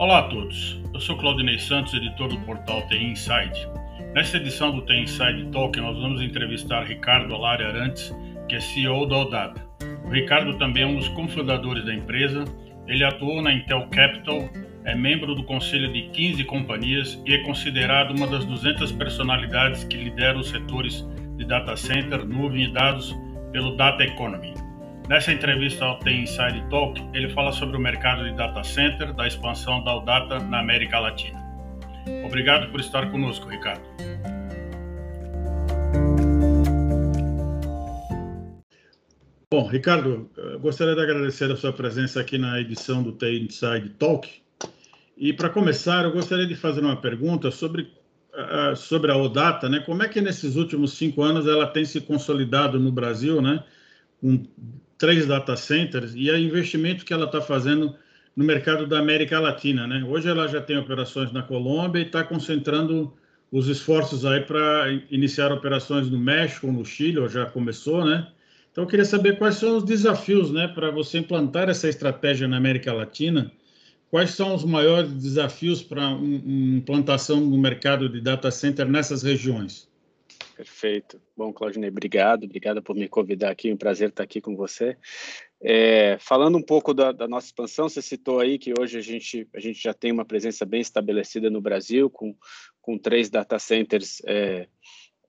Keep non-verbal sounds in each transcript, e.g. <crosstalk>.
Olá a todos, eu sou Claudinei Santos, editor do portal TI Inside. Nesta edição do TI Inside Talk, nós vamos entrevistar Ricardo Alari Arantes, que é CEO da Odata. O Ricardo também é um dos cofundadores da empresa, ele atuou na Intel Capital, é membro do conselho de 15 companhias e é considerado uma das 200 personalidades que lideram os setores de data center, nuvem e dados pelo Data Economy. Nessa entrevista ao Tem Inside Talk, ele fala sobre o mercado de data center, da expansão da Udata na América Latina. Obrigado por estar conosco, Ricardo. Bom, Ricardo, gostaria de agradecer a sua presença aqui na edição do Tem Inside Talk. E para começar, eu gostaria de fazer uma pergunta sobre sobre a Odata, né? Como é que nesses últimos cinco anos ela tem se consolidado no Brasil, né? Com três data centers e o investimento que ela está fazendo no mercado da América Latina, né? Hoje ela já tem operações na Colômbia e está concentrando os esforços aí para iniciar operações no México, no Chile, ou já começou, né? Então eu queria saber quais são os desafios, né, para você implantar essa estratégia na América Latina. Quais são os maiores desafios para uma implantação no mercado de data center nessas regiões? Perfeito. Bom, Claudinei, obrigado. Obrigado por me convidar aqui. É um prazer estar aqui com você. É, falando um pouco da, da, nossa expansão, você citou aí que hoje a gente, a gente já tem uma presença bem estabelecida no Brasil, com, com três data centers é,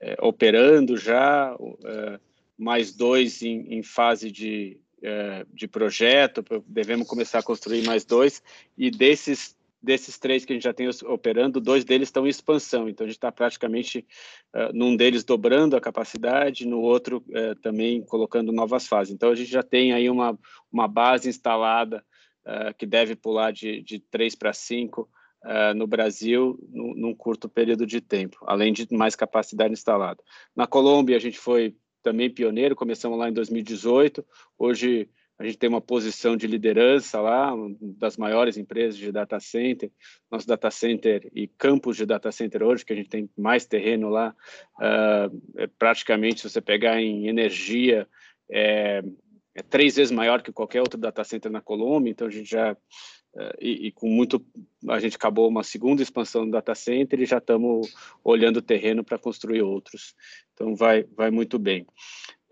é, operando já, é, mais dois em, em fase de, é, de projeto, devemos começar a construir mais dois, e desses desses três que a gente já tem operando, dois deles estão em expansão. Então, a gente está praticamente, uh, num deles, dobrando a capacidade, no outro uh, também colocando novas fases. Então, a gente já tem aí uma, uma base instalada uh, que deve pular de, de 3 para 5 no Brasil no, num curto período de tempo, além de mais capacidade instalada. Na Colômbia, a gente foi também pioneiro, começamos lá em 2018. Hoje, a gente tem uma posição de liderança lá, das maiores empresas de data center. Nosso data center e campus de data center hoje, que a gente tem mais terreno lá, uh, é praticamente, se você pegar em energia, é, é, três vezes maior que qualquer outro data center na Colômbia. Então, a gente já. Uh, e, e, com muito. A gente acabou uma segunda expansão do data center e já estamos olhando o terreno para construir outros. Então, vai, vai muito bem.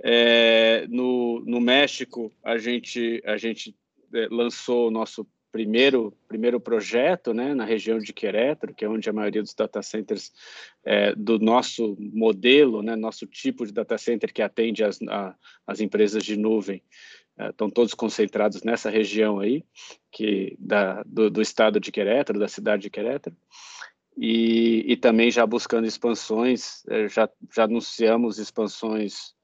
É, no, no México, a gente, a gente é, lançou o nosso primeiro, primeiro projeto né, na região de Querétaro, que é onde a maioria dos data centers é, do nosso modelo, né, nosso tipo de data center que atende as, a, as empresas de nuvem, é, estão todos concentrados nessa região aí, que da, do, do estado de Querétaro, da cidade de Querétaro. E, e também já buscando expansões, é, já, já anunciamos expansões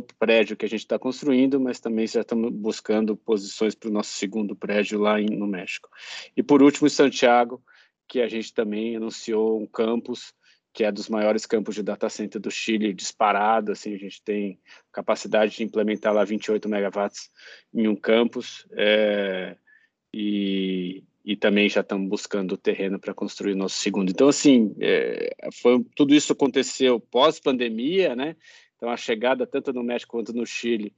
do prédio que a gente está construindo, mas também já estamos buscando posições para o nosso segundo prédio lá em, no México. E por último, em Santiago, que a gente também anunciou um campus que é dos maiores campos de data center do Chile, disparado, assim, a gente tem capacidade de implementar lá 28 megawatts em um campus, é, e, e também já estamos buscando o terreno para construir o nosso segundo. Então, assim, é, foi, tudo isso aconteceu pós-pandemia, né? Então, a chegada tanto no México quanto no Chile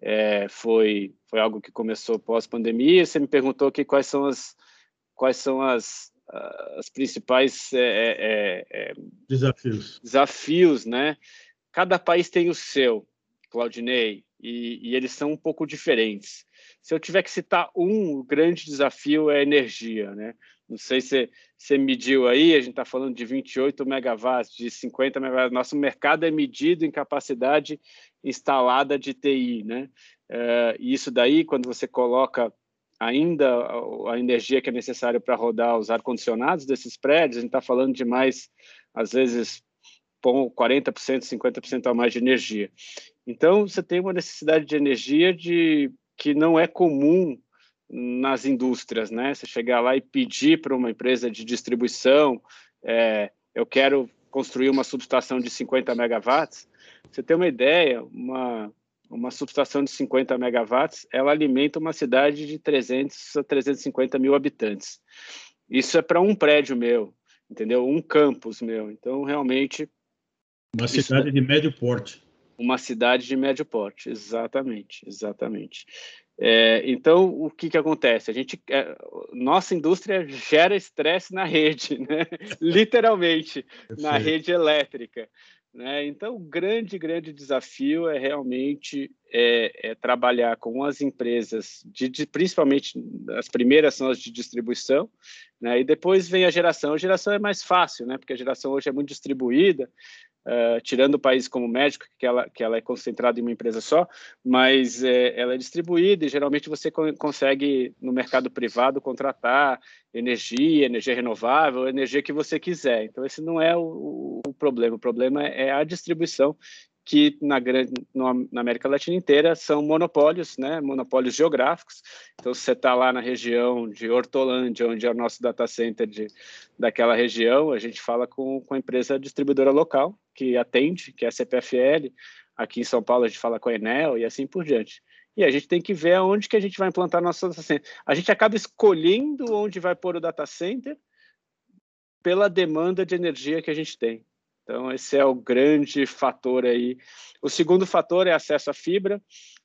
é, foi, foi algo que começou pós-pandemia. Você me perguntou aqui quais são as, quais são as, as principais é, é, é, é desafios. desafios, né? Cada país tem o seu, Claudinei, e, e, eles são um pouco diferentes. Se eu tiver que citar um, o grande desafio é a energia, né? Não sei se você mediu aí, a gente está falando de 28 megawatts, de 50 megawatts. Nosso mercado é medido em capacidade instalada de TI, né? É, e isso daí, quando você coloca ainda a energia que é necessária para rodar os ar-condicionados desses prédios, a gente está falando de mais, às vezes, 40%, 50% a mais de energia. Então, você tem uma necessidade de energia de, que não é comum nas indústrias, né? Você chegar lá e pedir para uma empresa de distribuição, é, eu quero construir uma subestação de 50 megawatts. Você tem uma ideia, uma uma subestação de 50 megawatts, ela alimenta uma cidade de 300 a 350 mil habitantes. Isso é para um prédio meu, entendeu? Um campus meu. Então, realmente... Uma cidade isso... de médio porte. Uma cidade de médio porte, exatamente, exatamente. É, então, o que, que acontece? A gente, é, nossa indústria gera estresse na rede, né? <laughs> literalmente, na rede elétrica. Né? Então, o grande, grande desafio é realmente é, é trabalhar com as empresas, de, de, principalmente as primeiras são as de distribuição, né? e depois vem a geração. A geração é mais fácil, né? porque a geração hoje é muito distribuída, Uh, tirando o país como que ela, que ela é concentrada em uma empresa só, mas é, ela é distribuída e geralmente você co consegue, no mercado privado, contratar energia, energia renovável, energia que você quiser. Então, esse não é o, o problema. O problema é a distribuição que na, grande, na América Latina inteira são monopólios, né, monopólios geográficos. Então, se você está lá na região de Hortolândia, onde é o nosso data center de, daquela região, a gente fala com, com a empresa distribuidora local que atende, que é a CPFL. Aqui em São Paulo, a gente fala com a Enel e assim por diante. E a gente tem que ver aonde que a gente vai implantar nosso data center. A gente acaba escolhendo onde vai pôr o data center pela demanda de energia que a gente tem. Então, esse é o grande fator aí. O segundo fator é acesso à fibra.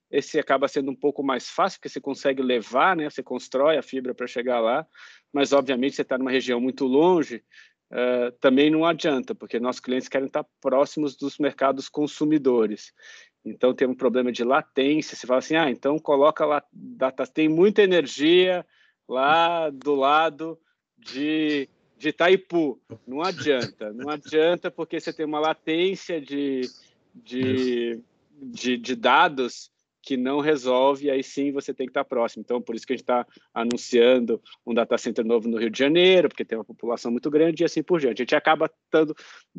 Esse acaba sendo um pouco mais fácil, porque você consegue levar, né? Você constrói a fibra para chegar lá, mas obviamente você está numa região muito longe, uh, também não adianta, porque nossos clientes querem estar próximos dos mercados consumidores. Então tem um problema de latência. Você fala assim, ah, então coloca lá, data, tem muita energia lá do lado de de Itaipu. Não adianta, não adianta porque você tem uma latência de, de, de, de dados que não resolve, aí sim você tem que estar próximo. Então, por isso que a gente está anunciando um data center novo no Rio de Janeiro, porque tem uma população muito grande e assim por diante. A gente acaba estando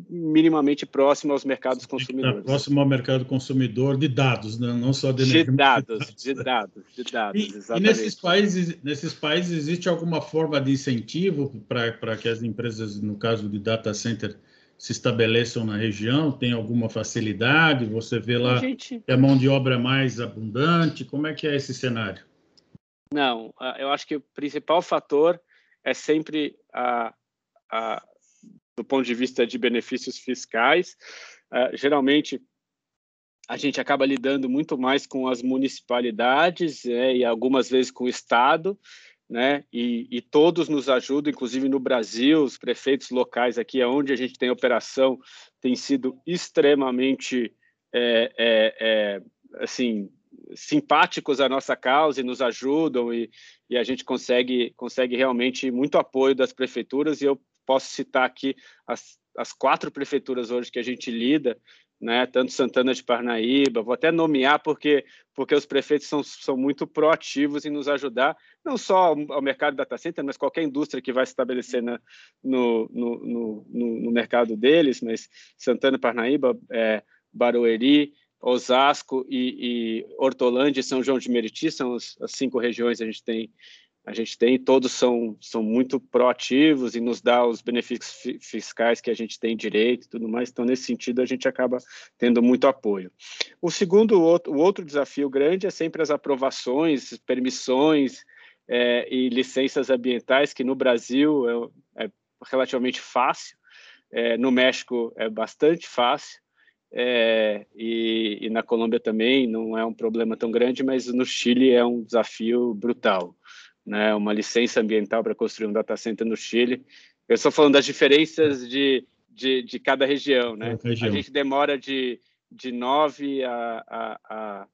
minimamente próximo aos mercados consumidores. Próximo ao mercado consumidor de dados, né? não só de De dados, de dados, de dados, e, exatamente. E nesses países, nesses países existe alguma forma de incentivo para que as empresas, no caso de data center, se estabeleçam na região? Tem alguma facilidade? Você vê lá gente... que a mão de obra é mais abundante? Como é que é esse cenário? Não, eu acho que o principal fator é sempre a, a do ponto de vista de benefícios fiscais. Uh, geralmente, a gente acaba lidando muito mais com as municipalidades é, e algumas vezes com o Estado, né? E, e, todos nos ajudam, inclusive no Brasil, os prefeitos locais aqui, onde a gente tem operação, têm sido extremamente, é, é, é, assim, simpáticos à nossa causa e nos ajudam e, e, a gente consegue, consegue realmente muito apoio das prefeituras e eu posso citar aqui as, as quatro prefeituras hoje que a gente lida, né, tanto Santana de Parnaíba, vou até nomear porque, porque os prefeitos são, são muito proativos em nos ajudar, não só ao mercado data center, mas qualquer indústria que vai se estabelecer na, no, no, no, no, mercado deles, mas Santana, Parnaíba, é, Barueri, Osasco e, e Hortolândia e São João de Meriti são as, as cinco regiões que a gente tem a gente tem, todos são, são muito proativos e nos dá os benefícios fiscais que a gente tem direito e tudo mais, então nesse sentido a gente acaba tendo muito apoio. O segundo, o outro, desafio grande é sempre as aprovações, permissões é, e licenças ambientais, que no Brasil é, é relativamente fácil, é, no México é bastante fácil, é, e, e, na Colômbia também não é um problema tão grande, mas no Chile é um desafio brutal né, uma licença ambiental para construir um data center no Chile. Eu estou falando das diferenças de, de, de cada região, né? Região. A gente demora de, de 9 a, a, a,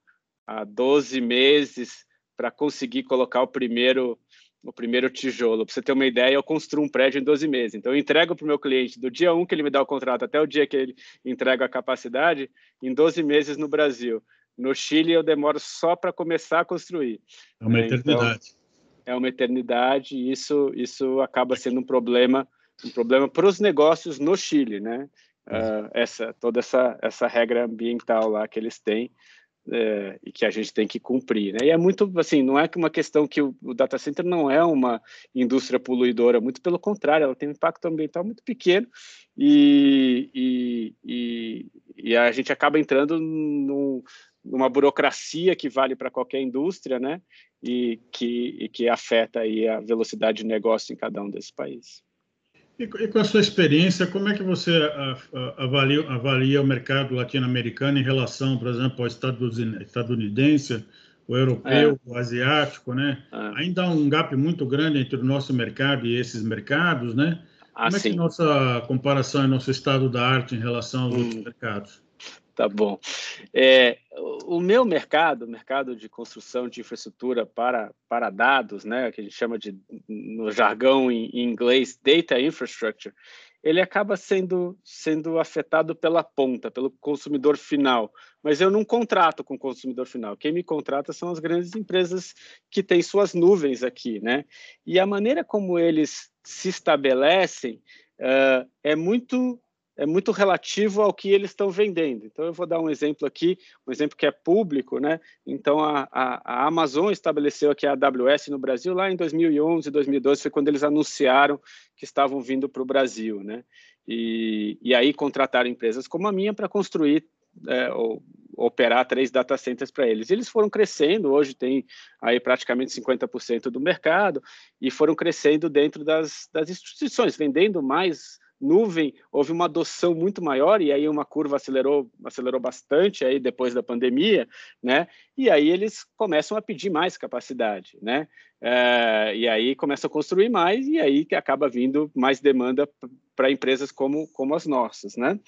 a 12 meses para conseguir colocar o primeiro o primeiro tijolo. Para você ter uma ideia, eu construo um prédio em 12 meses. Então, eu entrego para o meu cliente do dia 1 que ele me dá o contrato até o dia que ele entrega a capacidade, em 12 meses no Brasil. No Chile, eu demoro só para começar a construir. É uma eternidade. Então, é uma eternidade e isso, isso acaba sendo um problema um problema para os negócios no Chile, né? Uh, essa toda essa essa regra ambiental lá que eles têm é, e que a gente tem que cumprir, né? E é muito assim, não é que uma questão que o, o, data center não é uma indústria poluidora, muito pelo contrário, ela tem um impacto ambiental muito pequeno e, e, e, e a gente acaba entrando num, numa burocracia que vale para qualquer indústria, né? E que, e que afeta aí a velocidade de negócio em cada um desses países. E, e, com a sua experiência, como é que você avalia, avalia o mercado latino-americano em relação, por exemplo, ao estadunidense, o europeu, é. o asiático, né? É. Ainda há um gap muito grande entre o nosso mercado e esses mercados, né? Ah, como é sim. que nossa comparação e nosso estado da arte em relação aos hum. outros mercados? Tá bom. É, o meu mercado, o mercado de construção de infraestrutura para, para dados, né, que a gente chama de, no jargão em, em inglês, data infrastructure, ele acaba sendo, sendo afetado pela ponta, pelo consumidor final. Mas eu não contrato com o consumidor final. Quem me contrata são as grandes empresas que têm suas nuvens aqui, né? E a maneira como eles se estabelecem uh, é muito é muito relativo ao que eles estão vendendo. Então, eu vou dar um exemplo aqui, um exemplo que é público, né? Então, a, a, a, Amazon estabeleceu aqui a AWS no Brasil lá em 2011, 2012, foi quando eles anunciaram que estavam vindo para o Brasil, né? E, e aí contrataram empresas como a minha para construir é, ou, operar três data centers para eles. Eles foram crescendo, hoje tem aí praticamente 50% do mercado, e foram crescendo dentro das, das instituições, vendendo mais nuvem houve uma adoção muito maior e aí uma curva acelerou acelerou bastante aí depois da pandemia, né? E aí eles começam a pedir mais capacidade, né? É, e aí começam a construir mais e aí que acaba vindo mais demanda para empresas como como as nossas, né?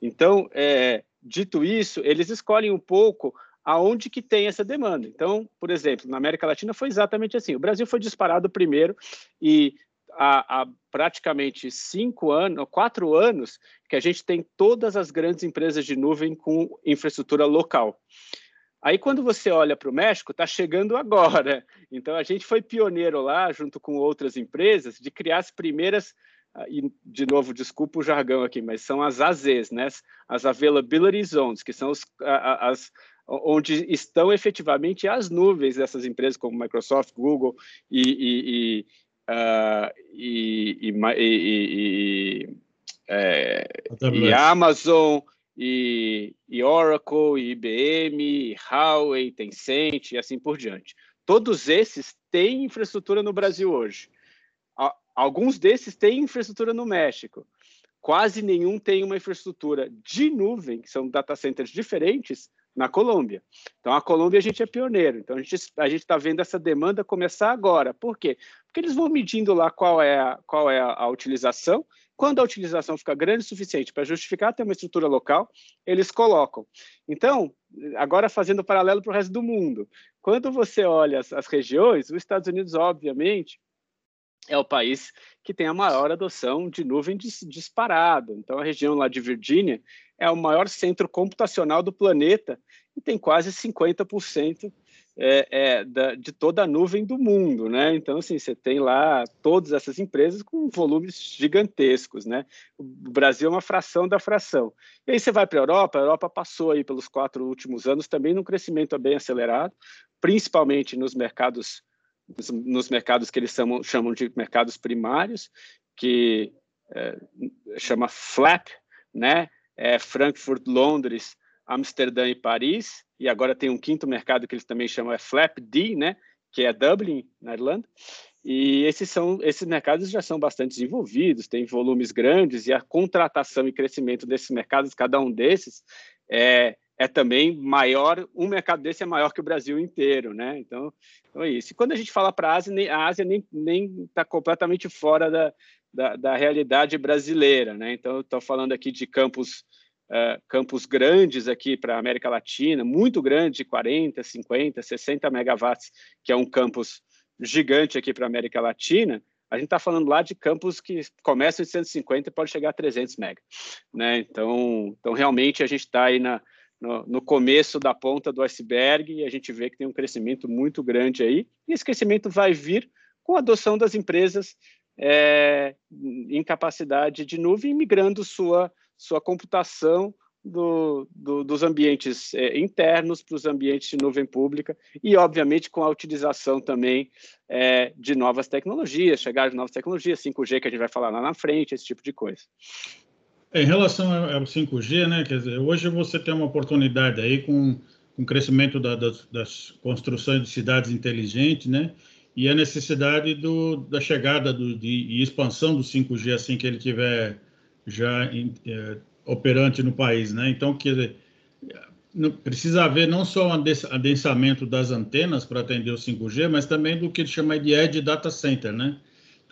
Então, é, dito isso, eles escolhem um pouco aonde que tem essa demanda. Então, por exemplo, na América Latina foi exatamente assim. O Brasil foi disparado primeiro e há, há, praticamente cinco anos, quatro anos, que a gente tem todas as grandes empresas de nuvem com infraestrutura local. Aí, quando você olha para o México, está chegando agora. <laughs> Então, a gente foi pioneiro lá, junto com outras empresas, de criar as primeiras, ah, e de novo, desculpa o jargão aqui, mas são as AZs, né? as Availability Zones, que são os, as, onde estão efetivamente as nuvens dessas empresas, como Microsoft, Google e, e, e uh, e, e, e, é, e, Amazon, e, e Oracle, e IBM, e Huawei, Tencent e assim por diante. Todos esses têm infraestrutura no Brasil hoje. Alguns desses têm infraestrutura no México. Quase nenhum tem uma infraestrutura de nuvem, que são data centers diferentes, na Colômbia. Então, a Colômbia a gente é pioneiro. Então, a gente a está vendo essa demanda começar agora. Por quê? Porque eles vão medindo lá qual é a, qual é a, a utilização. Quando a utilização fica grande o suficiente para justificar ter uma estrutura local, eles colocam. Então, agora fazendo paralelo para o resto do mundo. Quando você olha as, as regiões, os Estados Unidos, obviamente, é o país que tem a maior adoção de nuvem disparado. Então, a região lá de Virgínia é o maior centro computacional do planeta e tem quase 50% é, é, da, de toda a nuvem do mundo, né? Então, assim, você tem lá todas essas empresas com volumes gigantescos, né? O Brasil é uma fração da fração. E aí você vai para a Europa, a Europa passou aí pelos quatro últimos anos também num crescimento bem acelerado, principalmente nos mercados nos mercados que eles chamam, chamam de mercados primários, que é, chama FLAP, né? É Frankfurt, Londres, Amsterdã e Paris, e agora tem um quinto mercado que eles também chamam é FLAP-D, né? Que é Dublin, na Irlanda. E esses são esses mercados já são bastante desenvolvidos, têm volumes grandes e a contratação e crescimento desses mercados, cada um desses, é, é também maior, um mercado desse é maior que o Brasil inteiro, né? Então, então é isso. E quando a gente fala para a Ásia, a Ásia nem está completamente fora da, da, da, realidade brasileira, né? Então, estou falando aqui de campos, uh, campos grandes aqui para a América Latina, muito grande, 40, 50, 60 megawatts, que é um campus gigante aqui para a América Latina, a gente está falando lá de campos que começam em 150 e pode chegar a 300 mega, né? Então, então realmente a gente está aí na no, no, começo da ponta do iceberg e a gente vê que tem um crescimento muito grande aí. E esse crescimento vai vir com a adoção das empresas é, em capacidade de nuvem, migrando sua, sua computação do, do, dos ambientes é, internos para os ambientes de nuvem pública e, obviamente, com a utilização também é, de novas tecnologias, chegar de novas tecnologias, 5G que a gente vai falar lá na frente, esse tipo de coisa. Em relação ao 5G, né, quer dizer, hoje você tem uma oportunidade aí com, com o crescimento da, das, das, construções de cidades inteligentes, né, e a necessidade do, da chegada do, de, e expansão do 5G assim que ele tiver já é, operante no país, né? Então, quer dizer, precisa haver não só um adensamento das antenas para atender o 5G, mas também do que ele chama de Edge Data Center, né?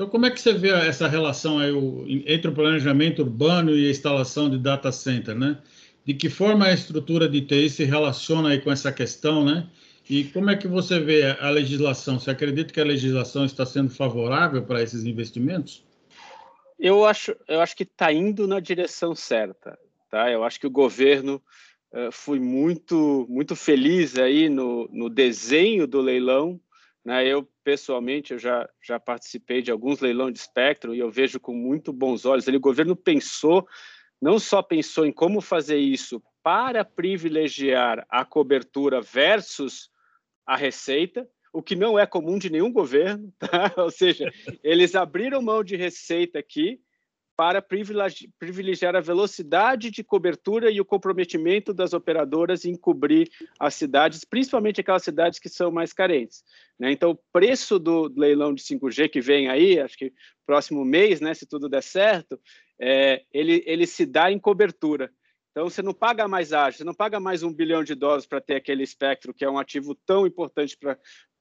Então, como é que você vê essa relação aí, o, entre o planejamento urbano e a instalação de data center, né? De que forma a estrutura de TI se relaciona aí com essa questão, né? E como é que você vê a legislação? Você acredita que a legislação está sendo favorável para esses investimentos? Eu acho, eu acho que está indo na direção certa. Tá? Eu acho que o governo uh, foi muito, muito feliz aí no, no desenho do leilão. Né? Eu, pessoalmente, eu já, já participei de alguns leilões de espectro e eu vejo com muito bons olhos. Ele, o governo pensou, não só pensou em como fazer isso para privilegiar a cobertura versus a receita, o que não é comum de nenhum governo, tá? <laughs> ou seja, eles abriram mão de receita aqui para privilegiar a velocidade de cobertura e o comprometimento das operadoras em cobrir as cidades, principalmente aquelas cidades que são mais carentes. Né? Então, o preço do leilão de 5G que vem aí, acho que próximo mês, né, se tudo der certo, é, ele, ele se dá em cobertura. Então, você não paga mais ágio, você não paga mais um bilhão de dólares para ter aquele espectro, que é um ativo tão importante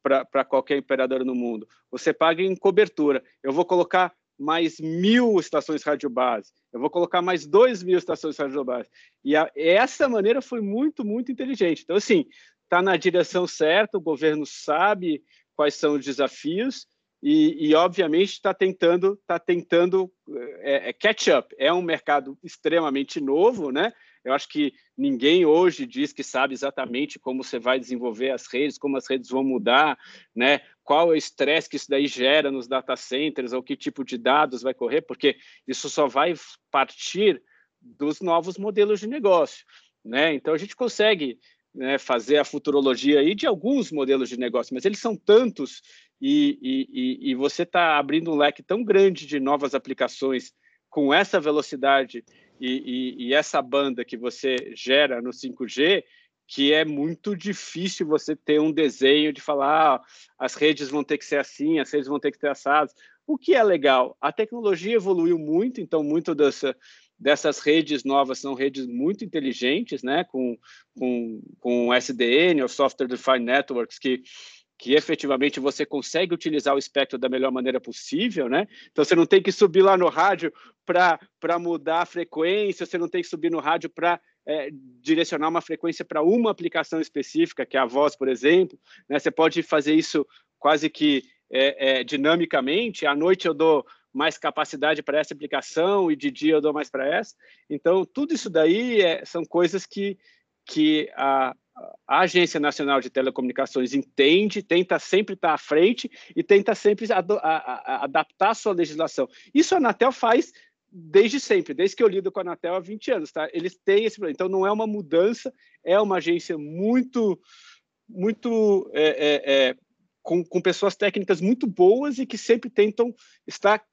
para qualquer operador no mundo. Você paga em cobertura. Eu vou colocar mais mil estações rádio base. Eu vou colocar mais dois mil estações rádio base. E a, essa maneira foi muito, muito inteligente. Então, assim, está na direção certa, o governo sabe quais são os desafios e, e obviamente está tentando, tá tentando é, é, catch up. É um mercado extremamente novo, né? Eu acho que ninguém hoje diz que sabe exatamente como você vai desenvolver as redes, como as redes vão mudar, né? Qual é o estresse que isso daí gera nos data centers, ou que tipo de dados vai correr, porque isso só vai partir dos novos modelos de negócio, né? Então a gente consegue né, fazer a futurologia aí de alguns modelos de negócio, mas eles são tantos e, e, e você está abrindo um leque tão grande de novas aplicações com essa velocidade e, e, essa banda que você gera no 5G, que é muito difícil você ter um desenho de falar ah, as redes vão ter que ser assim, as redes vão ter que ter assados. O que é legal? A tecnologia evoluiu muito, então muito dessa, dessas redes novas são redes muito inteligentes, né? com, com, com SDN, ou Software Defined Networks, que que efetivamente você consegue utilizar o espectro da melhor maneira possível, né? Então você não tem que subir lá no rádio para mudar a frequência, você não tem que subir no rádio para é, direcionar uma frequência para uma aplicação específica, que é a voz, por exemplo. Né? Você pode fazer isso quase que é, é, dinamicamente. À noite eu dou mais capacidade para essa aplicação e de dia eu dou mais para essa. Então, tudo isso daí é, são coisas que, que a, a Agência Nacional de Telecomunicações entende, tenta sempre estar à frente e tenta sempre ad, a, a, adaptar a sua legislação. Isso a Anatel faz desde sempre, desde que eu lido com a Anatel há 20 anos, tá? Eles têm esse problema. Então, não é uma mudança, é uma agência muito, muito é, é, é, com, com pessoas técnicas muito boas e que sempre tentam estar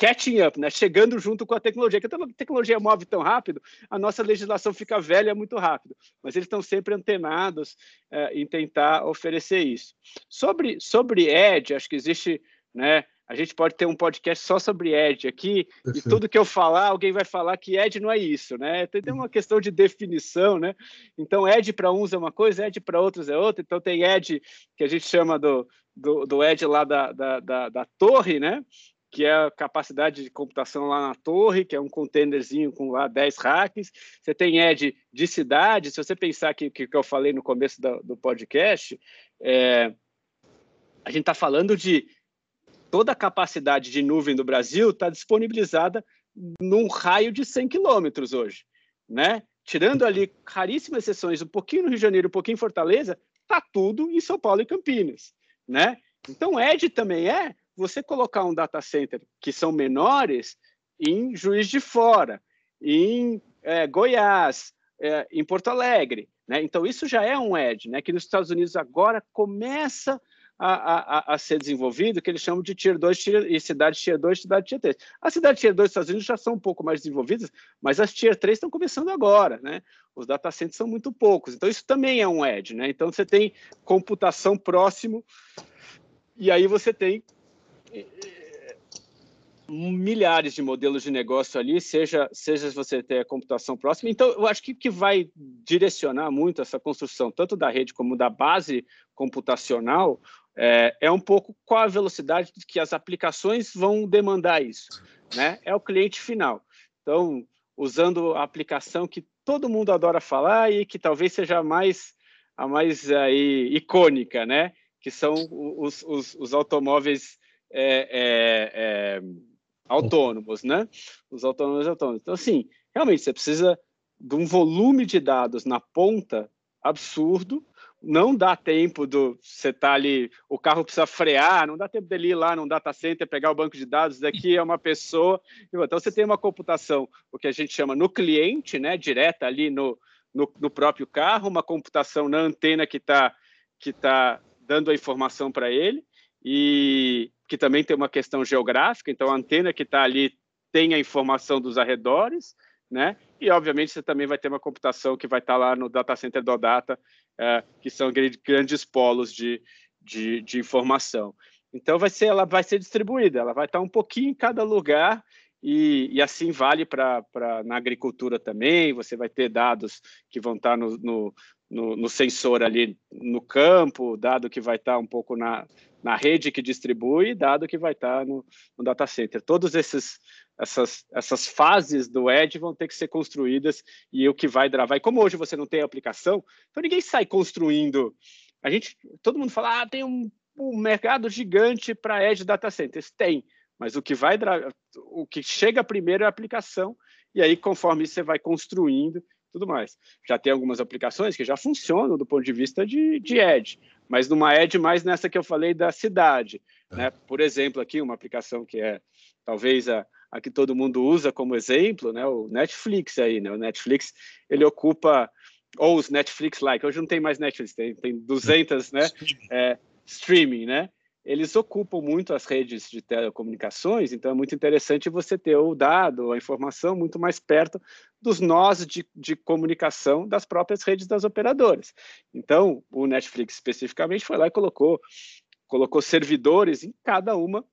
catching up, né? chegando junto com a tecnologia. Que a tecnologia move tão rápido, a nossa legislação fica velha muito rápido. Mas eles estão sempre antenados é, em tentar oferecer isso. Sobre, sobre Edge, acho que existe. Né, a gente pode ter um podcast só sobre Edge aqui, Perfeito. e tudo que eu falar, alguém vai falar que Edge não é isso, né? Tem uma questão de definição, né? Então, Edge para uns é uma coisa, Edge para outros é outra. Então, tem Edge, que a gente chama do, do, do Edge lá da, da, da, da torre, né? Que é a capacidade de computação lá na torre, que é um containerzinho com lá 10 racks. Você tem edge de cidade, se você pensar que, que, que eu falei no começo do, do podcast, é, a gente está falando de toda a capacidade de nuvem do Brasil está disponibilizada num raio de 100 quilômetros hoje, né? Tirando ali raríssimas exceções, um pouquinho no Rio de Janeiro, um pouquinho em Fortaleza, está tudo em São Paulo e Campinas, né? Então, Edge também é você colocar um data center que são menores em Juiz de Fora, em é, Goiás, é, em Porto Alegre. Né? Então, isso já é um edge, né? que nos Estados Unidos agora começa a, a, a, ser desenvolvido, que eles chamam de Tier 2 tier, e cidade Tier 2 cidade Tier 3. As cidades Tier 2 dos Estados Unidos já são um pouco mais desenvolvidas, mas as Tier 3 estão começando agora. Né? Os data centers são muito poucos. Então, isso também é um edge. Né? Então, você tem computação próximo E aí você tem milhares de modelos de negócio ali, seja, seja você ter a computação próxima. Então, eu acho que que vai direcionar muito essa construção, tanto da rede como da base computacional, é, é um pouco qual a velocidade que as aplicações vão demandar isso. Né? É o cliente final. Então, usando a aplicação que todo mundo adora falar e que talvez seja a mais, a mais aí, icônica, né? que são os, os, os automóveis é, é, é autônomos, né? Os autônomos autônomos. Então, assim, realmente você precisa de um volume de dados na ponta absurdo. Não dá tempo do você tá ali, o carro precisa frear, não dá tempo dele ir lá num data center, pegar o banco de dados, daqui é uma pessoa. Então você tem uma computação, o que a gente chama no cliente, né, direta ali no, no, no próprio carro, uma computação na antena que está que tá dando a informação para ele, e que também tem uma questão geográfica, então a antena que está ali tem a informação dos arredores, né? E obviamente você também vai ter uma computação que vai estar tá lá no data center do Data, é, que são grandes polos de, de, de, informação. Então vai ser, ela vai ser distribuída, ela vai estar tá um pouquinho em cada lugar e, e assim vale para na agricultura também. Você vai ter dados que vão estar tá no, no, no, no sensor ali no campo, dado que vai estar um pouco na, na rede que distribui, dado que vai estar no, no data center. Todas essas, essas fases do Edge vão ter que ser construídas e o que vai dravar. E como hoje você não tem aplicação, então ninguém sai construindo. A gente, todo mundo fala, ah, tem um, um mercado gigante para Edge Data Centers. Tem, mas o que vai o que chega primeiro é a aplicação, e aí conforme você vai construindo tudo mais. Já tem algumas aplicações que já funcionam do ponto de vista de, de Edge, mas numa Edge mais nessa que eu falei da cidade. É. Né? Por exemplo, aqui uma aplicação que é talvez a, a que todo mundo usa como exemplo, né? o Netflix aí, né? o Netflix ele ocupa ou os Netflix-like, hoje não tem mais Netflix, tem, tem 200, né, é, streaming, né, eles ocupam muito as redes de telecomunicações, então é muito interessante você ter o dado, a informação muito mais perto dos nós de, de comunicação das próprias redes das operadoras. Então, o Netflix especificamente foi lá e colocou, colocou servidores em cada uma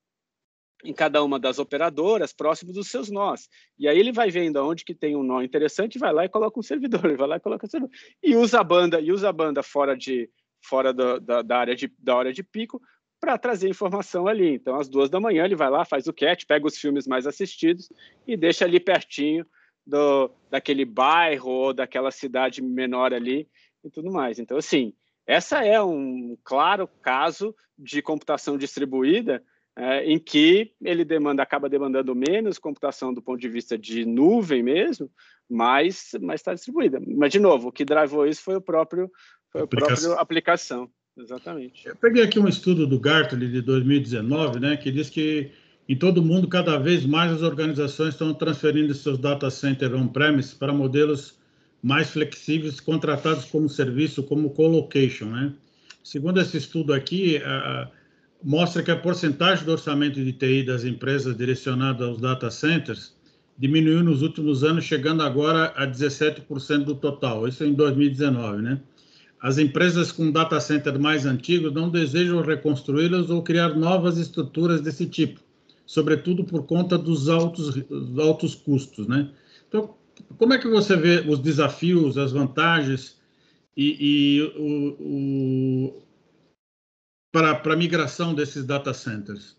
em cada uma das operadoras, próximo dos seus nós. E aí ele vai vendo aonde que tem um nó interessante, vai lá e coloca um servidor, <laughs> vai lá e coloca um servidor. E usa a banda, e usa a banda fora de fora do, da, da, área de, da hora de pico para trazer informação ali. Então, às duas da manhã, ele vai lá, faz o catch, pega os filmes mais assistidos e deixa ali pertinho do, daquele bairro ou daquela cidade menor ali e tudo mais. Então, assim, essa é um claro caso de computação distribuída é, em que ele demanda, acaba demandando menos computação do ponto de vista de nuvem mesmo, mas está distribuída. Mas, de novo, o que drivou isso foi o próprio, foi o próprio aplicação. Exatamente. Eu peguei aqui um estudo do Gartner de 2019, né, que diz que em todo o mundo, cada vez mais as organizações estão transferindo seus data centers on-premise para modelos mais flexíveis, contratados como serviço, como colocation. Né? Segundo esse estudo aqui, mostra que a porcentagem do orçamento de TI das empresas direcionada aos data centers diminuiu nos últimos anos, chegando agora a 17% do total. Isso em 2019, né? As empresas com data center mais antigos não desejam reconstruí-las ou criar novas estruturas desse tipo, sobretudo por conta dos altos, dos altos custos, né? Então, como é que você vê os desafios, as vantagens e, e o, o para, a migração desses data centers?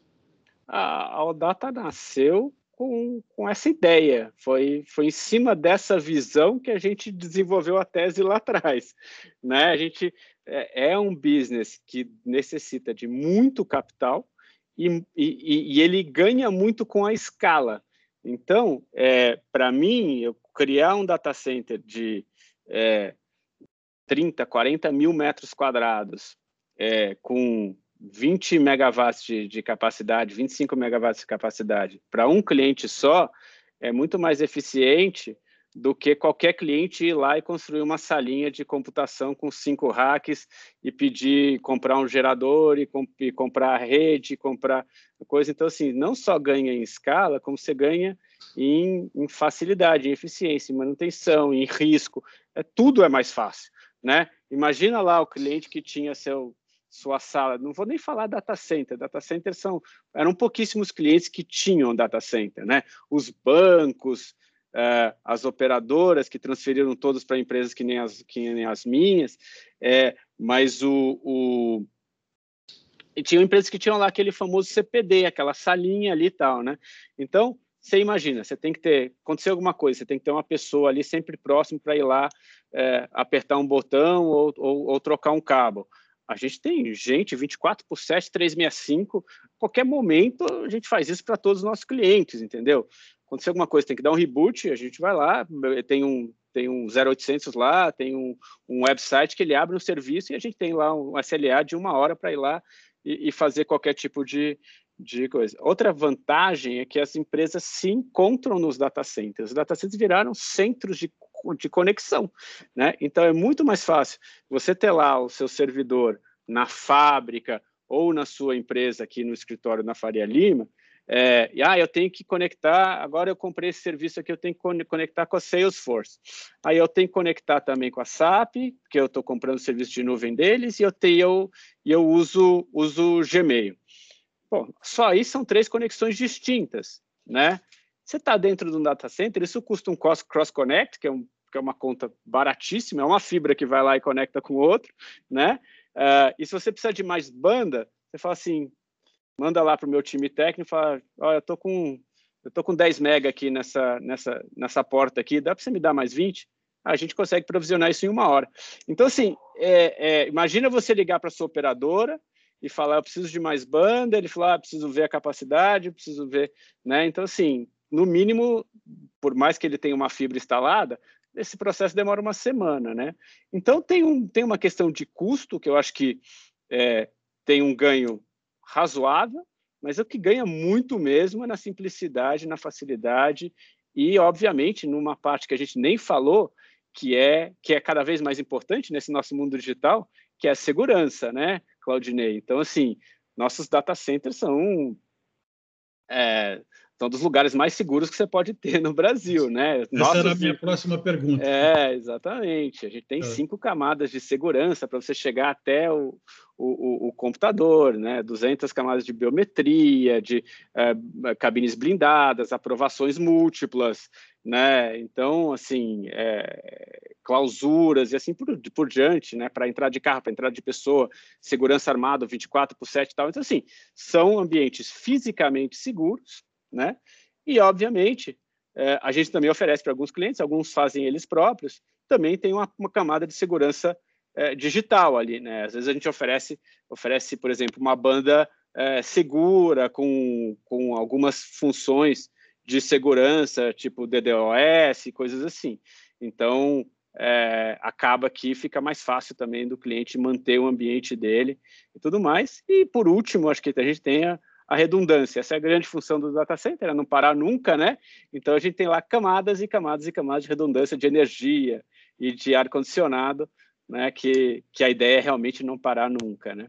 A, a Odata nasceu com, com essa ideia. Foi, foi em cima dessa visão que a gente desenvolveu a tese lá atrás. Né? A gente é, é um business que necessita de muito capital e, e, e ele ganha muito com a escala. Então, é, para mim, eu criar um data center de é, 30, 40 mil metros quadrados é, com 20 megawatts de, de capacidade, 25 megawatts de capacidade para um cliente só, é muito mais eficiente do que qualquer cliente ir lá e construir uma salinha de computação com cinco racks e pedir comprar um gerador e, comp e comprar rede, comprar coisa. Então, assim, não só ganha em escala, como você ganha em, em facilidade, em eficiência, em manutenção, em risco. É, tudo é mais fácil, né? Imagina lá o cliente que tinha seu sua sala, não vou nem falar data center, data center são, eram pouquíssimos clientes que tinham data center, né? Os bancos, é, as operadoras que transferiram todos para empresas que nem as, que nem as minhas, é, mas o, o e tinham empresas que tinham lá aquele famoso CPD, aquela salinha ali e tal, né? Então, você imagina, você tem que ter, aconteceu alguma coisa, você tem que ter uma pessoa ali sempre próximo para ir lá é, apertar um botão ou, ou, ou, trocar um cabo. A gente tem gente 24 por 7, 365, qualquer momento a gente faz isso para todos os nossos clientes, entendeu? Aconteceu alguma coisa, tem que dar um reboot, a gente vai lá, tem um, tem um 0800 lá, tem um, um website que ele abre um serviço e a gente tem lá um SLA de uma hora para ir lá e, e fazer qualquer tipo de, de coisa. Outra vantagem é que as empresas se encontram nos data centers. Os data centers viraram centros de, de conexão, né? Então é muito mais fácil você ter lá o seu servidor na fábrica ou na sua empresa aqui no escritório na Faria Lima, é, e, ah, eu tenho que conectar, agora eu comprei esse serviço aqui, eu tenho que conectar com a Salesforce. Aí eu tenho que conectar também com a SAP, porque eu estou comprando o serviço de nuvem deles, e eu, tenho, eu, eu uso, uso Gmail. Bom, só aí são três conexões distintas, né? Você está dentro de um data center, isso custa um cost cross-connect, que, é um, que é uma conta baratíssima, é uma fibra que vai lá e conecta com o outro, né? Uh, e se você precisa de mais banda, você fala assim, manda lá para o meu time técnico fala, olha, eu tô com eu tô com 10 mega aqui nessa nessa nessa porta aqui, dá para você me dar mais 20? A gente consegue provisionar isso em uma hora. Então assim, é, é, imagina você ligar para sua operadora e falar, eu preciso de mais banda, ele falar, ah, preciso ver a capacidade, preciso ver, né? Então assim, no mínimo, por mais que ele tenha uma fibra instalada, esse processo demora uma semana, né? Então tem um tem uma questão de custo que eu acho que é, tem um ganho razoável, mas o que ganha muito mesmo é na simplicidade, na facilidade e, obviamente, numa parte que a gente nem falou, que é que é cada vez mais importante nesse nosso mundo digital, que é a segurança, né, Claudinei? Então, assim, nossos data centers são é, são dos lugares mais seguros que você pode ter no Brasil, né? Essa Nossos... era a minha próxima pergunta. É, exatamente. A gente tem é. cinco camadas de segurança para você chegar até o, o, o, computador, né? 200 camadas de biometria, de é, cabines blindadas, aprovações múltiplas, né? Então, assim, é, clausuras e assim por, por diante, né? Para entrar de carro, para entrar de pessoa, segurança armada 24 por 7 e tal. Então, assim, são ambientes fisicamente seguros, né? E, obviamente, é, a gente também oferece para alguns clientes, alguns fazem eles próprios, também tem uma, uma camada de segurança é, digital ali, né? Às vezes a gente oferece, oferece por exemplo, uma banda é, segura com, com algumas funções de segurança, tipo DDoS, coisas assim. Então, é, acaba que fica mais fácil também do cliente manter o ambiente dele e tudo mais. E, por último, acho que a gente tem a, a redundância. Essa é a grande função do data center, é não parar nunca, né? Então a gente tem lá camadas e camadas e camadas de redundância de energia e de ar condicionado, né? Que que a ideia é realmente não parar nunca, né?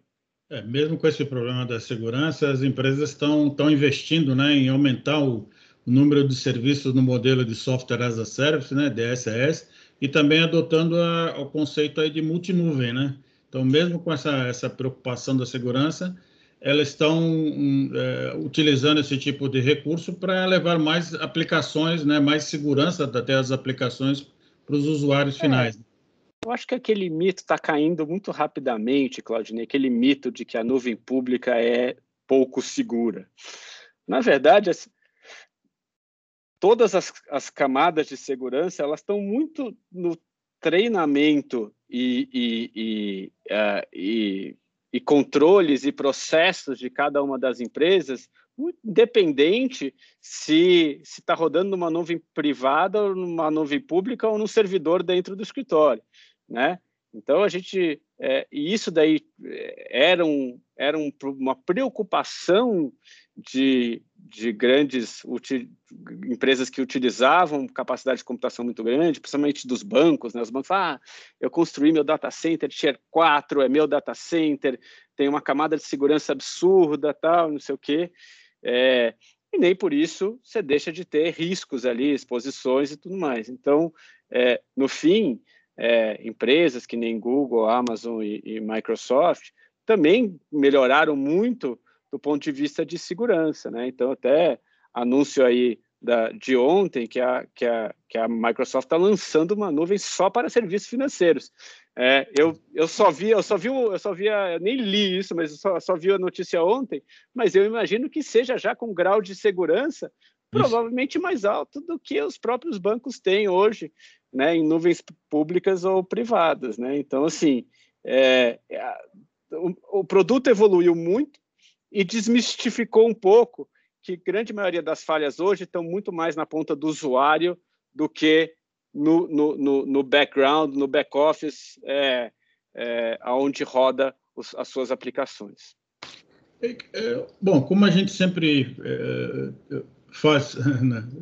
É, mesmo com esse problema da segurança, as empresas estão estão investindo, né, em aumentar o, o número de serviços no modelo de software as a service, né, DSS, e também adotando a, o conceito aí de multinuvem, né? Então, mesmo com essa, essa preocupação da segurança, elas estão é, utilizando esse tipo de recurso para levar mais aplicações, né, mais segurança até as aplicações para os usuários é, finais. Eu acho que aquele mito está caindo muito rapidamente, Claudinei, aquele mito de que a nuvem pública é pouco segura. Na verdade, as, todas as, as, camadas de segurança elas estão muito no treinamento e, e, e, uh, e e controles e processos de cada uma das empresas, independente se está rodando numa nuvem privada ou numa nuvem pública ou num servidor dentro do escritório, né? Então a gente é, e isso daí é, era, um, era um, uma preocupação de, de grandes empresas que utilizavam capacidade de computação muito grande, principalmente dos bancos, né? Os bancos falam, ah, eu construí meu data center Tier 4, é meu data center, tem uma camada de segurança absurda, tal, não sei o quê. É, e nem por isso você deixa de ter riscos ali, exposições e tudo mais. Então, é, no fim, é, empresas que nem Google, Amazon e, e Microsoft também melhoraram muito do ponto de vista de segurança, né? Então, até anúncio aí da, de ontem que a, que a, que a Microsoft está lançando uma nuvem só para serviços financeiros. É, eu, eu só vi, eu só vi, eu só via, nem li isso, mas eu só, só vi a notícia ontem. Mas eu imagino que seja já com grau de segurança provavelmente mais alto do que os próprios bancos têm hoje, né, em nuvens públicas ou privadas, né? Então, assim, é, é, o, o produto evoluiu muito e desmistificou um pouco que grande maioria das falhas hoje estão muito mais na ponta do usuário do que no, no, no, no background, no back-office, é, é, onde roda os, as suas aplicações. É, é, bom, como a gente sempre é, faz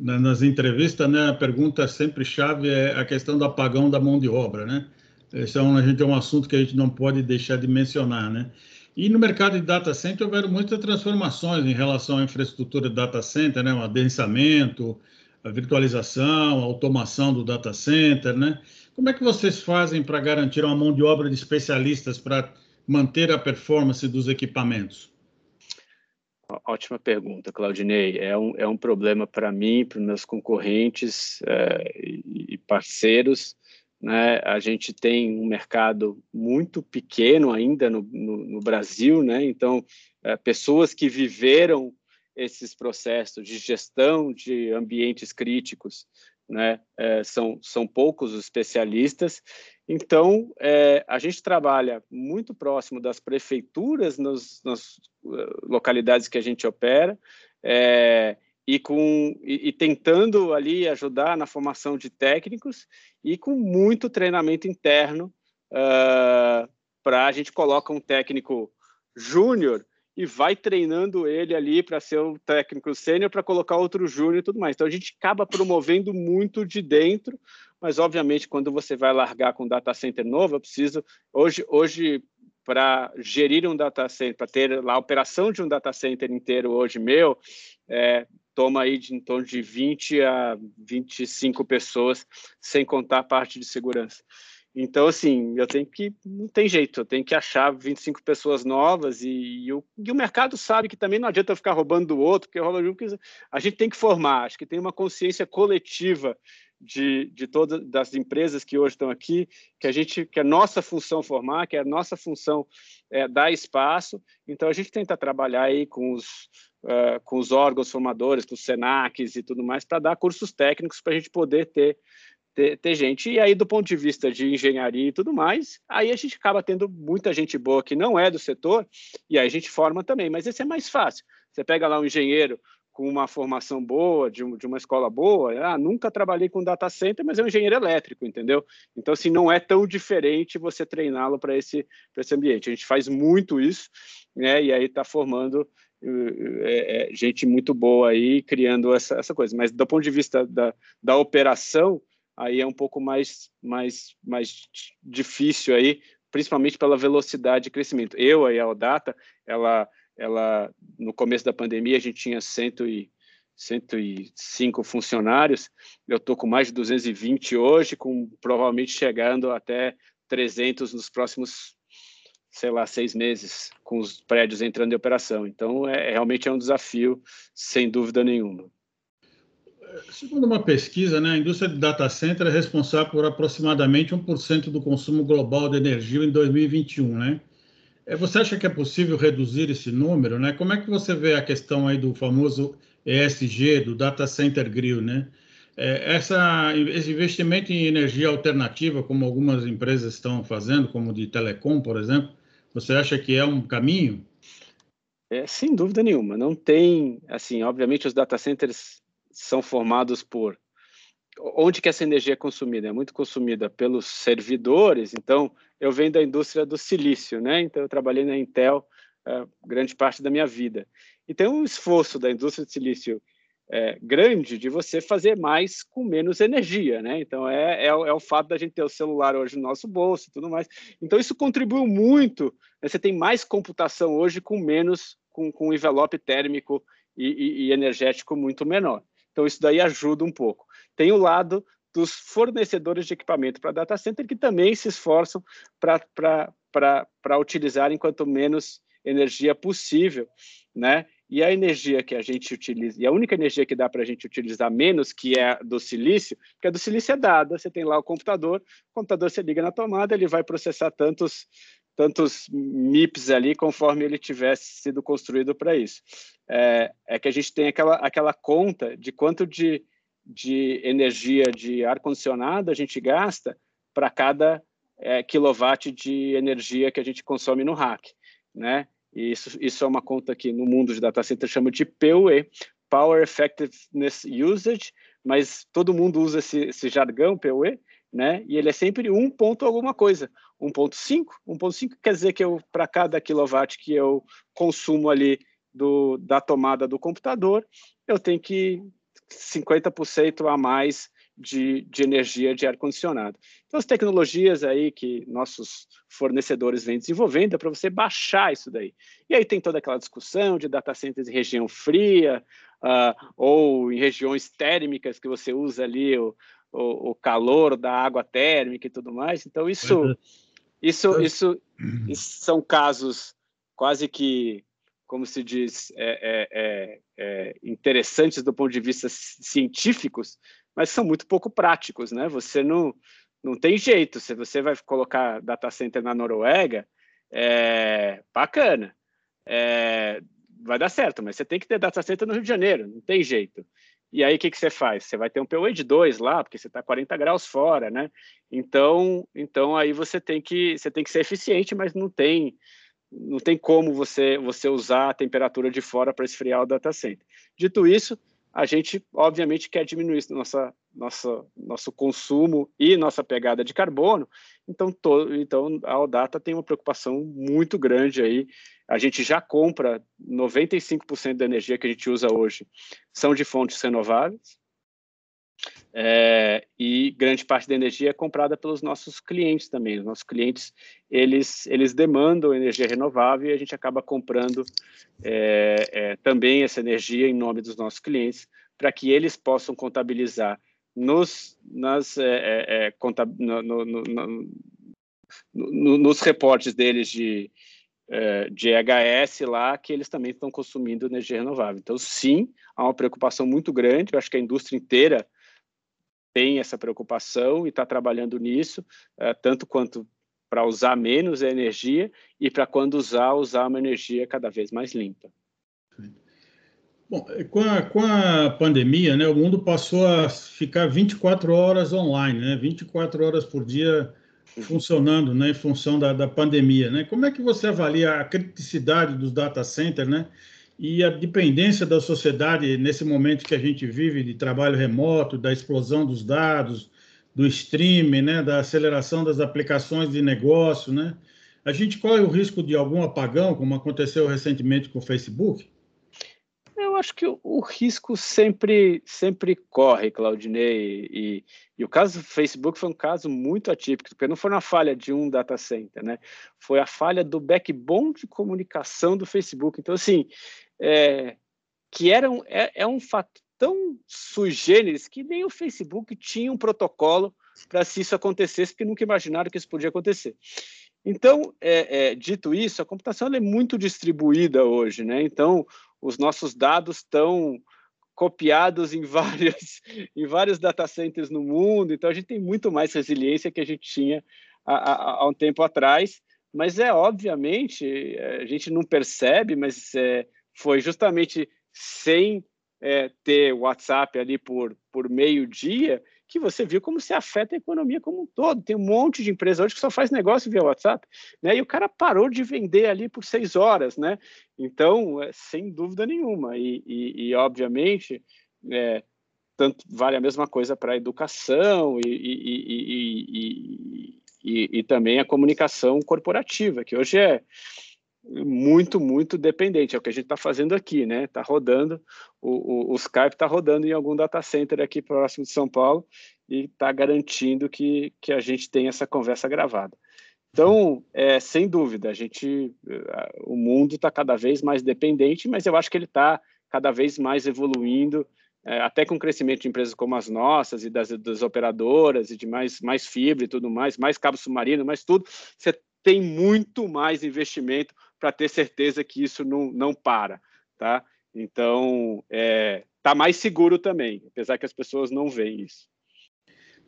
na, nas entrevistas, né, a pergunta sempre chave é a questão do apagão da mão de obra, né? Esse é um, a gente é um assunto que a gente não pode deixar de mencionar, né? E no mercado de data center houveram muitas transformações em relação à infraestrutura de data center, né? o adensamento, a virtualização, a automação do data center, né? Como é que vocês fazem para garantir uma mão de obra de especialistas para manter a performance dos equipamentos? Ótima pergunta, Claudinei. É um, é um problema para mim, para meus concorrentes é, e parceiros, né? A gente tem um mercado muito pequeno ainda no, no, no Brasil, né? então, é, pessoas que viveram esses processos de gestão de ambientes críticos né? É, são, são poucos os especialistas. Então, é, a gente trabalha muito próximo das prefeituras nas, nas uh, localidades que a gente opera, é, e, com, e, e, tentando ali ajudar na formação de técnicos e com muito treinamento interno uh, ah, para a gente coloca um técnico júnior e vai treinando ele ali para ser o técnico sênior para colocar outro júnior e tudo mais. Então a gente acaba promovendo muito de dentro, mas obviamente quando você vai largar com um data center novo, eu preciso hoje hoje para gerir um data center, para ter lá a operação de um data center inteiro hoje meu, é, toma aí de em torno de 20 a 25 pessoas, sem contar a parte de segurança. Então, assim, eu tenho que, não tem jeito, eu tenho que achar 25 pessoas novas e, e, o, e o mercado sabe que também não adianta ficar roubando do outro, porque rouba porque a gente tem que formar, acho que tem uma consciência coletiva de, de todas das empresas que hoje estão aqui, que a gente, que é nossa função formar, que é a nossa função é, dar espaço, então a gente tenta trabalhar aí com os, uh, com os órgãos formadores, com os SENACs e tudo mais, para dar cursos técnicos para a gente poder ter, ter, ter, gente. E aí, do ponto de vista de engenharia e tudo mais, aí a gente acaba tendo muita gente boa que não é do setor, e aí a gente forma também. Mas esse é mais fácil. Você pega lá um engenheiro com uma formação boa, de, de, uma escola boa, ah, nunca trabalhei com data center, mas é um engenheiro elétrico, entendeu? Então, assim, não é tão diferente você treiná-lo para esse, esse ambiente. A gente faz muito isso, né? E aí está formando é, é, gente muito boa aí criando essa, essa coisa. Mas do ponto de vista da, da operação, aí é um pouco mais, mais, mais difícil aí, principalmente pela velocidade de crescimento. Eu, a Aldata, ela, ela, no começo da pandemia, a gente tinha cento e, 105 funcionários, eu estou com mais de 220 hoje, com provavelmente chegando até 300 nos próximos sei lá, seis meses com os prédios entrando em operação. Então, é, realmente é um desafio, sem dúvida nenhuma. Segundo uma pesquisa, né, a indústria de data center é responsável por aproximadamente 1% do consumo global de energia em 2021, né? É, você acha que é possível reduzir esse número, né? Como é que você vê a questão aí do famoso ESG, do Data Center Grill, né? É, essa, esse investimento em energia alternativa, como algumas empresas estão fazendo, como de telecom, por exemplo, você acha que é um caminho? É, sem dúvida nenhuma. Não tem, assim, obviamente os data centers são formados por onde que essa energia é consumida? É muito consumida pelos servidores. Então, eu venho da indústria do silício, né? Então, eu trabalhei na Intel é, grande parte da minha vida. E tem um esforço da indústria de silício é, grande de você fazer mais com menos energia, né? Então é, é, é, o fato da gente ter o celular hoje no nosso bolso e tudo mais. Então isso contribuiu muito. Né? Você tem mais computação hoje com menos, com, com um envelope térmico e, e, e energético muito menor. Então isso daí ajuda um pouco. Tem o lado dos fornecedores de equipamento para data center que também se esforçam para utilizar enquanto menos energia possível, né? E a energia que a gente utiliza, e a única energia que dá para a gente utilizar menos, que é do silício, porque a do silício é dada, você tem lá o computador, o computador você liga na tomada, ele vai processar tantos, tantos MIPS ali, conforme ele tivesse sido construído para isso. É, é, que a gente tem aquela, aquela conta de quanto de, de energia de ar-condicionado a gente gasta para cada é, quilowatt de energia que a gente consome no rack, né? E isso, isso é uma conta que no mundo de data center chama de PUE, Power Effectiveness Usage, mas todo mundo usa esse, esse jargão PUE, né? E ele é sempre um ponto alguma coisa, 1.5, 1.5 quer dizer que eu para cada kilowatt que eu consumo ali do, da tomada do computador, eu tenho que 50% a mais de, de energia de ar-condicionado. Então, as tecnologias aí que nossos fornecedores vêm desenvolvendo é para você baixar isso daí. E aí tem toda aquela discussão de data centers em região fria uh, ou em regiões térmicas que você usa ali o, o, o, calor da água térmica e tudo mais. Então, isso, isso, isso, isso são casos quase que como se diz, é, é, é, é, interessantes do ponto de vista científicos, mas são muito pouco práticos, né? Você não, não tem jeito. Se você vai colocar data center na Noruega, é bacana, é, vai dar certo, mas você tem que ter data center no Rio de Janeiro, não tem jeito. E aí, o que, que você faz? Você vai ter um PUE de 2 lá, porque você está 40 graus fora, né? Então, então aí você tem que você tem que ser eficiente, mas não tem não tem como você você usar a temperatura de fora para esfriar o data center. Dito isso, a gente, obviamente, quer diminuir nossa, nossa, nosso consumo e nossa pegada de carbono. Então, todo, então, a Odata tem uma preocupação muito grande aí. A gente já compra 95% da energia que a gente usa hoje são de fontes renováveis. É, e grande parte da energia é comprada pelos nossos clientes também. Os nossos clientes eles eles demandam energia renovável e a gente acaba comprando é, é, também essa energia em nome dos nossos clientes para que eles possam contabilizar nos nas é, é, é, contab, no, no, no, nos reportes deles de de EHS lá que eles também estão consumindo energia renovável. Então, sim, há uma preocupação muito grande. Eu acho que a indústria inteira tem essa preocupação e está trabalhando nisso, é, tanto quanto para usar menos energia e para quando usar, usar uma energia cada vez mais limpa. Bom, com a, com a pandemia, né, o mundo passou a ficar 24 horas online, né, 24 horas por dia funcionando, né, em função da, da pandemia, né? Como é que você avalia a criticidade dos data centers, né? E a dependência da sociedade nesse momento que a gente vive de trabalho remoto, da explosão dos dados, do streaming, né, da aceleração das aplicações de negócio, né? A gente corre o risco de algum apagão, como aconteceu recentemente com o Facebook? Eu acho que o, o risco sempre sempre corre, Claudinei, e, e, o caso do Facebook foi um caso muito atípico, porque não foi uma falha de um data center, né? Foi a falha do backbone de comunicação do Facebook. Então, assim, é, que era um, é, é um fato tão generis que nem o Facebook tinha um protocolo para se isso acontecesse, porque nunca imaginaram que isso podia acontecer. Então, é, é, dito isso, a computação é muito distribuída hoje, né? Então, os nossos dados estão copiados em <laughs> vários, em vários data centers no mundo, então a gente tem muito mais resiliência que a gente tinha há, há, um tempo atrás, mas é obviamente, a gente não percebe, mas é, foi justamente sem é, ter WhatsApp ali por, por meio-dia que você viu como se afeta a economia como um todo. Tem um monte de empresa hoje que só faz negócio via WhatsApp, né? E o cara parou de vender ali por seis horas, né? Então, é, sem dúvida nenhuma. E, e, e obviamente, é, tanto vale a mesma coisa para a educação e, e, também a comunicação corporativa, que hoje é muito, muito dependente. É o que a gente está fazendo aqui, né? Está rodando, o, o, o Skype está rodando em algum data center aqui próximo de São Paulo e está garantindo que, que a gente tem essa conversa gravada. Então, é, sem dúvida, a gente, o mundo está cada vez mais dependente, mas eu acho que ele está cada vez mais evoluindo, é, até com o crescimento de empresas como as nossas e das, das operadoras e de mais, mais fibra e tudo mais, mais cabo submarino, mais tudo, você tem muito mais investimento para ter certeza que isso não, não para, tá? Então, está é, tá mais seguro também, apesar que as pessoas não veem isso.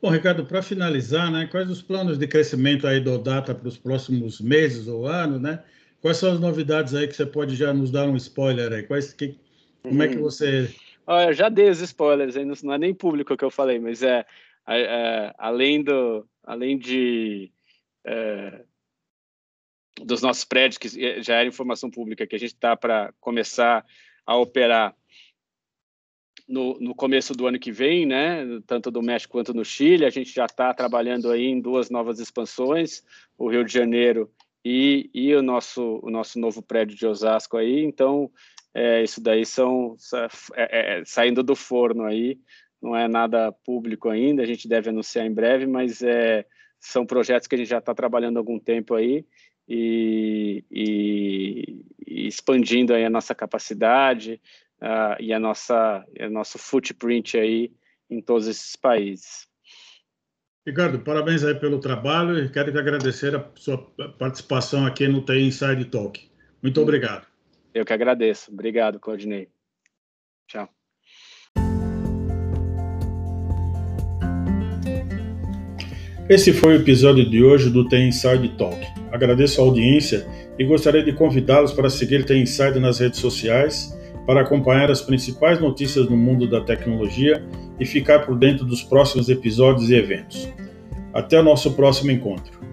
Bom, Ricardo, para finalizar, né, quais os planos de crescimento aí do Data para os próximos meses ou anos, né? Quais são as novidades aí que você pode já nos dar um spoiler aí? Quais, que, como é que uhum. você... Olha, já dei os spoilers, aí não é nem público que eu falei, mas é, é, é além, do, além de... É, dos nossos prédios, que já era informação pública, que a gente está para começar a operar no, no, começo do ano que vem, né? Tanto do México quanto no Chile. A gente já está trabalhando aí em duas novas expansões, o Rio de Janeiro e, e o, nosso, o nosso novo prédio de Osasco aí. Então, é, isso daí são é, é, saindo do forno aí. Não é nada público ainda, a gente deve anunciar em breve, mas é, são projetos que a gente já está trabalhando há algum tempo aí e, e, e expandindo aí a nossa capacidade uh, e a nossa a nosso footprint aí em todos esses países. Ricardo, parabéns aí pelo trabalho e quero te agradecer a sua participação aqui no TI Inside Talk. Muito hum. obrigado. Eu que agradeço. Obrigado, Claudinei. Tchau. Esse foi o episódio de hoje do TI Inside Talk. Agradeço a audiência e gostaria de convidá-los para seguir The Inside nas redes sociais, para acompanhar as principais notícias no mundo da tecnologia e ficar por dentro dos próximos episódios e eventos. Até o nosso próximo encontro.